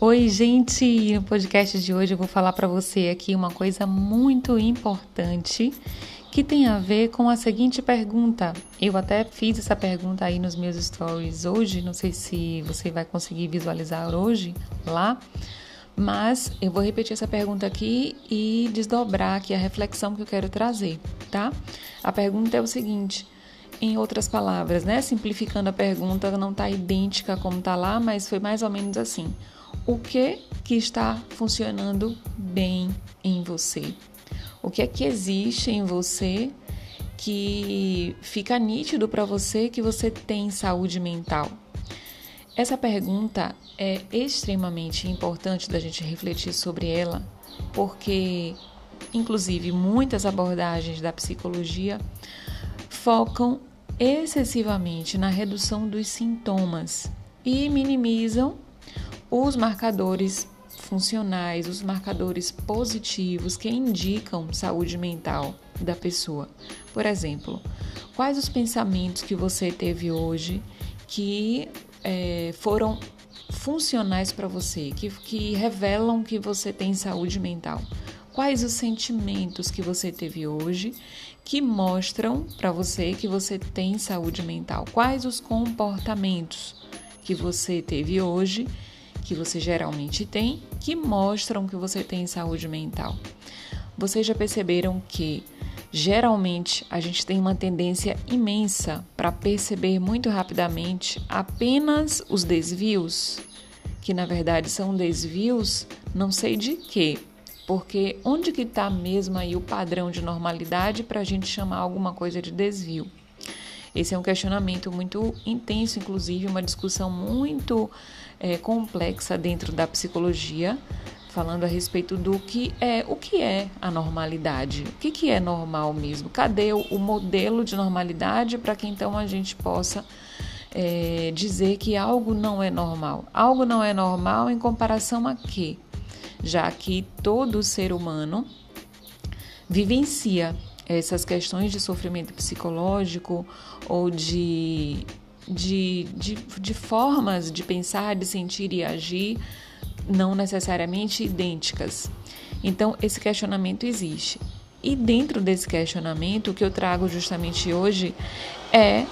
Oi, gente! No podcast de hoje eu vou falar para você aqui uma coisa muito importante que tem a ver com a seguinte pergunta. Eu até fiz essa pergunta aí nos meus stories hoje, não sei se você vai conseguir visualizar hoje lá, mas eu vou repetir essa pergunta aqui e desdobrar aqui a reflexão que eu quero trazer, tá? A pergunta é o seguinte: em outras palavras, né? Simplificando a pergunta, não está idêntica como está lá, mas foi mais ou menos assim o que que está funcionando bem em você. O que é que existe em você que fica nítido para você que você tem saúde mental? Essa pergunta é extremamente importante da gente refletir sobre ela, porque inclusive muitas abordagens da psicologia focam excessivamente na redução dos sintomas e minimizam os marcadores funcionais, os marcadores positivos que indicam saúde mental da pessoa. Por exemplo, quais os pensamentos que você teve hoje que é, foram funcionais para você, que, que revelam que você tem saúde mental? Quais os sentimentos que você teve hoje que mostram para você que você tem saúde mental? Quais os comportamentos que você teve hoje que você geralmente tem que mostram que você tem saúde mental. Vocês já perceberam que geralmente a gente tem uma tendência imensa para perceber muito rapidamente apenas os desvios, que na verdade são desvios não sei de quê, porque onde que está mesmo aí o padrão de normalidade para a gente chamar alguma coisa de desvio? Esse é um questionamento muito intenso, inclusive uma discussão muito é, complexa dentro da psicologia, falando a respeito do que é o que é a normalidade, o que, que é normal mesmo, cadê o, o modelo de normalidade para que então a gente possa é, dizer que algo não é normal. Algo não é normal em comparação a quê? Já que todo ser humano vivencia essas questões de sofrimento psicológico ou de, de, de, de formas de pensar, de sentir e agir não necessariamente idênticas. Então, esse questionamento existe. E dentro desse questionamento, o que eu trago justamente hoje é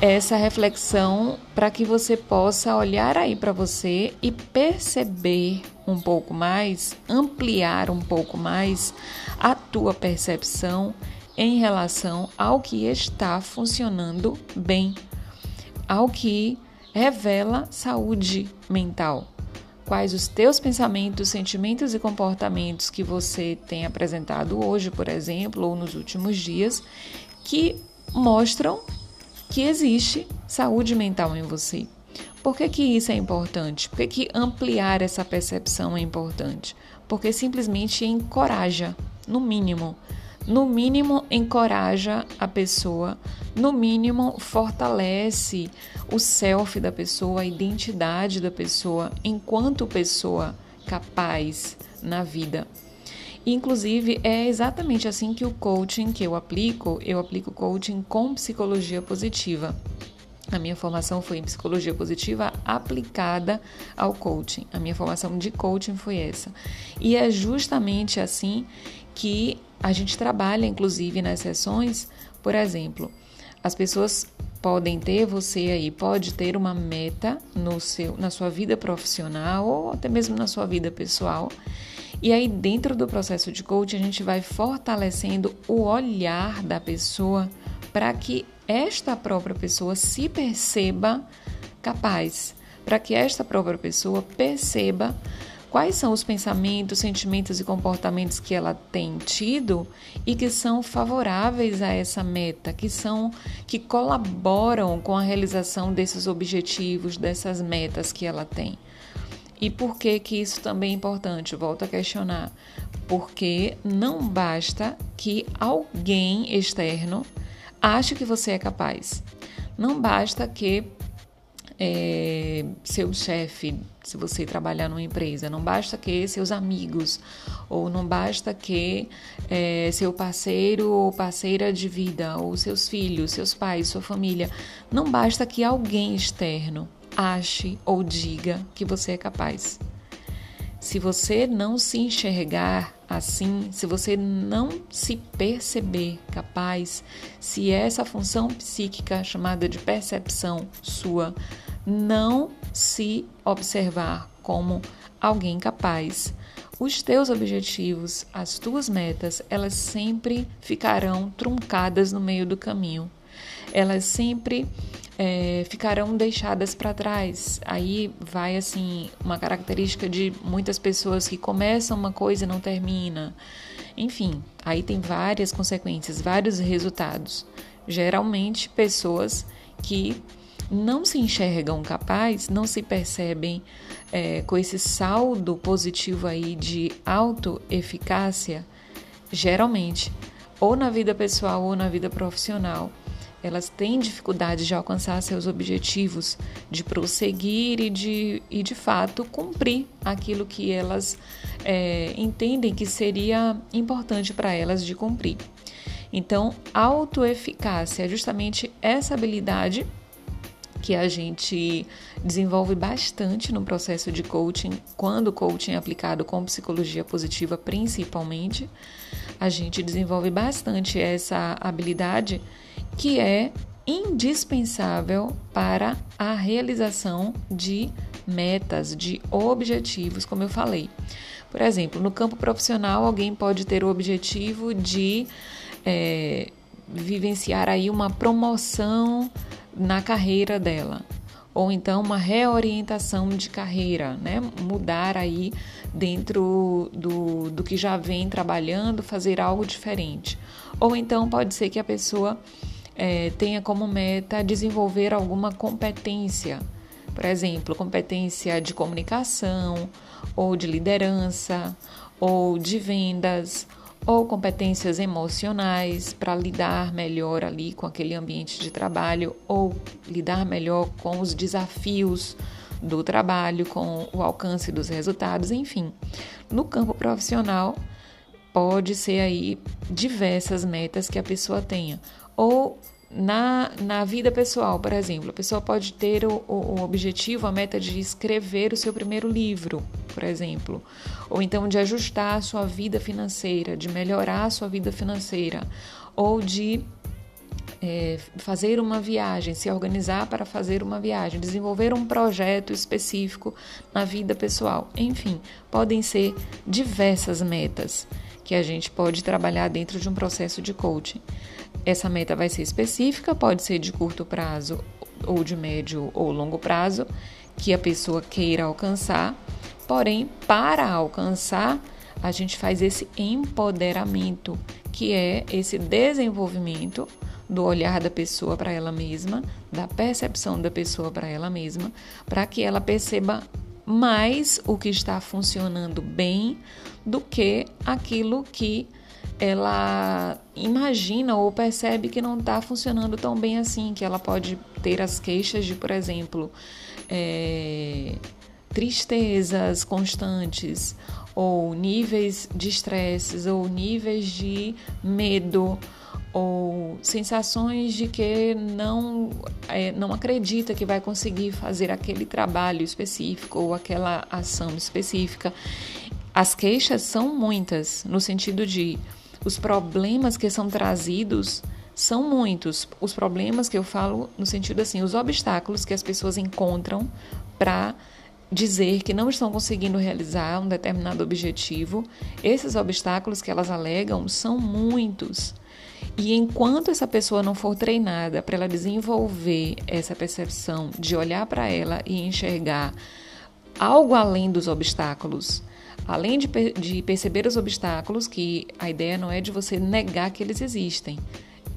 essa reflexão para que você possa olhar aí para você e perceber um pouco mais, ampliar um pouco mais a tua percepção em relação ao que está funcionando bem, ao que revela saúde mental. Quais os teus pensamentos, sentimentos e comportamentos que você tem apresentado hoje, por exemplo, ou nos últimos dias, que mostram que existe saúde mental em você. Por que, que isso é importante? Por que, que ampliar essa percepção é importante? Porque simplesmente encoraja, no mínimo, no mínimo encoraja a pessoa, no mínimo fortalece o self da pessoa, a identidade da pessoa enquanto pessoa capaz na vida. Inclusive, é exatamente assim que o coaching que eu aplico, eu aplico coaching com psicologia positiva. A minha formação foi em psicologia positiva aplicada ao coaching. A minha formação de coaching foi essa. E é justamente assim que a gente trabalha, inclusive, nas sessões. Por exemplo, as pessoas podem ter, você aí pode ter uma meta no seu, na sua vida profissional ou até mesmo na sua vida pessoal e aí, dentro do processo de coaching, a gente vai fortalecendo o olhar da pessoa para que esta própria pessoa se perceba capaz, para que esta própria pessoa perceba quais são os pensamentos, sentimentos e comportamentos que ela tem tido e que são favoráveis a essa meta, que são que colaboram com a realização desses objetivos, dessas metas que ela tem. E por que que isso também é importante? Volto a questionar. Porque não basta que alguém externo ache que você é capaz. Não basta que é, seu chefe, se você trabalhar numa empresa, não basta que seus amigos, ou não basta que é, seu parceiro ou parceira de vida, ou seus filhos, seus pais, sua família, não basta que alguém externo ache ou diga que você é capaz. Se você não se enxergar assim, se você não se perceber capaz, se essa função psíquica chamada de percepção sua não se observar como alguém capaz, os teus objetivos, as tuas metas, elas sempre ficarão truncadas no meio do caminho. Elas sempre é, ficarão deixadas para trás. Aí vai assim uma característica de muitas pessoas que começam uma coisa e não termina. Enfim, aí tem várias consequências, vários resultados. Geralmente pessoas que não se enxergam capazes, não se percebem é, com esse saldo positivo aí de autoeficácia, geralmente, ou na vida pessoal ou na vida profissional, elas têm dificuldade de alcançar seus objetivos, de prosseguir e de, e de fato cumprir aquilo que elas é, entendem que seria importante para elas de cumprir. Então, autoeficácia é justamente essa habilidade que a gente desenvolve bastante no processo de coaching, quando o coaching é aplicado com psicologia positiva, principalmente, a gente desenvolve bastante essa habilidade que é indispensável para a realização de metas, de objetivos, como eu falei. Por exemplo, no campo profissional, alguém pode ter o objetivo de é, vivenciar aí uma promoção na carreira dela, ou então uma reorientação de carreira, né? Mudar aí dentro do, do que já vem trabalhando, fazer algo diferente. Ou então pode ser que a pessoa é, tenha como meta desenvolver alguma competência, por exemplo, competência de comunicação, ou de liderança, ou de vendas, ou competências emocionais para lidar melhor ali com aquele ambiente de trabalho, ou lidar melhor com os desafios do trabalho, com o alcance dos resultados, enfim. No campo profissional, pode ser aí diversas metas que a pessoa tenha, ou na, na vida pessoal, por exemplo, a pessoa pode ter o, o, objetivo, a meta de escrever o seu primeiro livro, por exemplo, ou então de ajustar a sua vida financeira, de melhorar a sua vida financeira, ou de é, fazer uma viagem, se organizar para fazer uma viagem, desenvolver um projeto específico na vida pessoal. Enfim, podem ser diversas metas que a gente pode trabalhar dentro de um processo de coaching. Essa meta vai ser específica, pode ser de curto prazo ou de médio ou longo prazo, que a pessoa queira alcançar. Porém, para alcançar, a gente faz esse empoderamento, que é esse desenvolvimento do olhar da pessoa para ela mesma, da percepção da pessoa para ela mesma, para que ela perceba mais o que está funcionando bem do que aquilo que ela imagina ou percebe que não está funcionando tão bem assim, que ela pode ter as queixas de, por exemplo, é, tristezas constantes, ou níveis de estresse, ou níveis de medo, ou sensações de que não, é, não acredita que vai conseguir fazer aquele trabalho específico ou aquela ação específica. As queixas são muitas, no sentido de os problemas que são trazidos são muitos. Os problemas que eu falo no sentido assim, os obstáculos que as pessoas encontram para dizer que não estão conseguindo realizar um determinado objetivo, esses obstáculos que elas alegam são muitos. E enquanto essa pessoa não for treinada para ela desenvolver essa percepção de olhar para ela e enxergar algo além dos obstáculos, além de, de perceber os obstáculos, que a ideia não é de você negar que eles existem,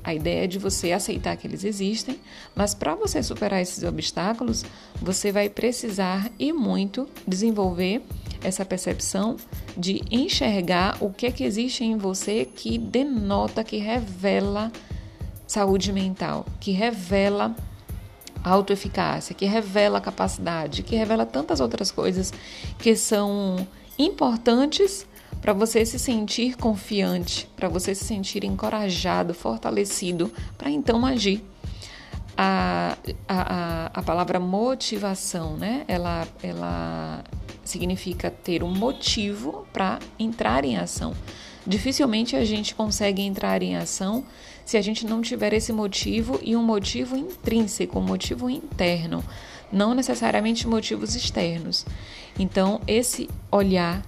a ideia é de você aceitar que eles existem, mas para você superar esses obstáculos, você vai precisar e muito desenvolver essa percepção de enxergar o que é que existe em você que denota, que revela saúde mental, que revela autoeficácia, que revela capacidade, que revela tantas outras coisas que são importantes para você se sentir confiante, para você se sentir encorajado, fortalecido, para então agir. A, a, a, palavra motivação, né? Ela, ela significa ter um motivo para entrar em ação. Dificilmente a gente consegue entrar em ação se a gente não tiver esse motivo e um motivo intrínseco, um motivo interno, não necessariamente motivos externos. Então, esse olhar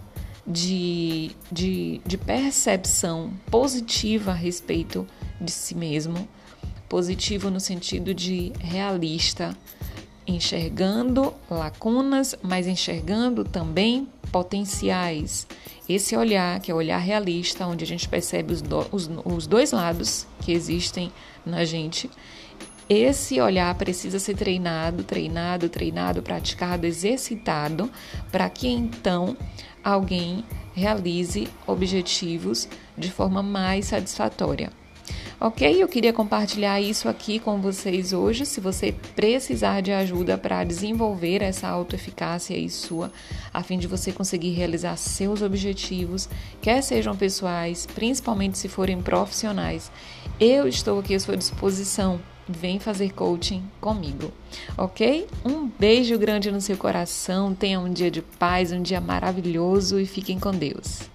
de, de, de percepção positiva a respeito de si mesmo, positivo no sentido de realista, enxergando lacunas, mas enxergando também potenciais. Esse olhar, que é o olhar realista, onde a gente percebe os, do, os, os dois lados que existem na gente, esse olhar precisa ser treinado, treinado, treinado, praticado, exercitado, para que então alguém realize objetivos de forma mais satisfatória. Ok? Eu queria compartilhar isso aqui com vocês hoje. Se você precisar de ajuda para desenvolver essa autoeficácia aí sua, a fim de você conseguir realizar seus objetivos, quer sejam pessoais, principalmente se forem profissionais, eu estou aqui à sua disposição. Vem fazer coaching comigo, ok? Um beijo grande no seu coração, tenha um dia de paz, um dia maravilhoso e fiquem com Deus.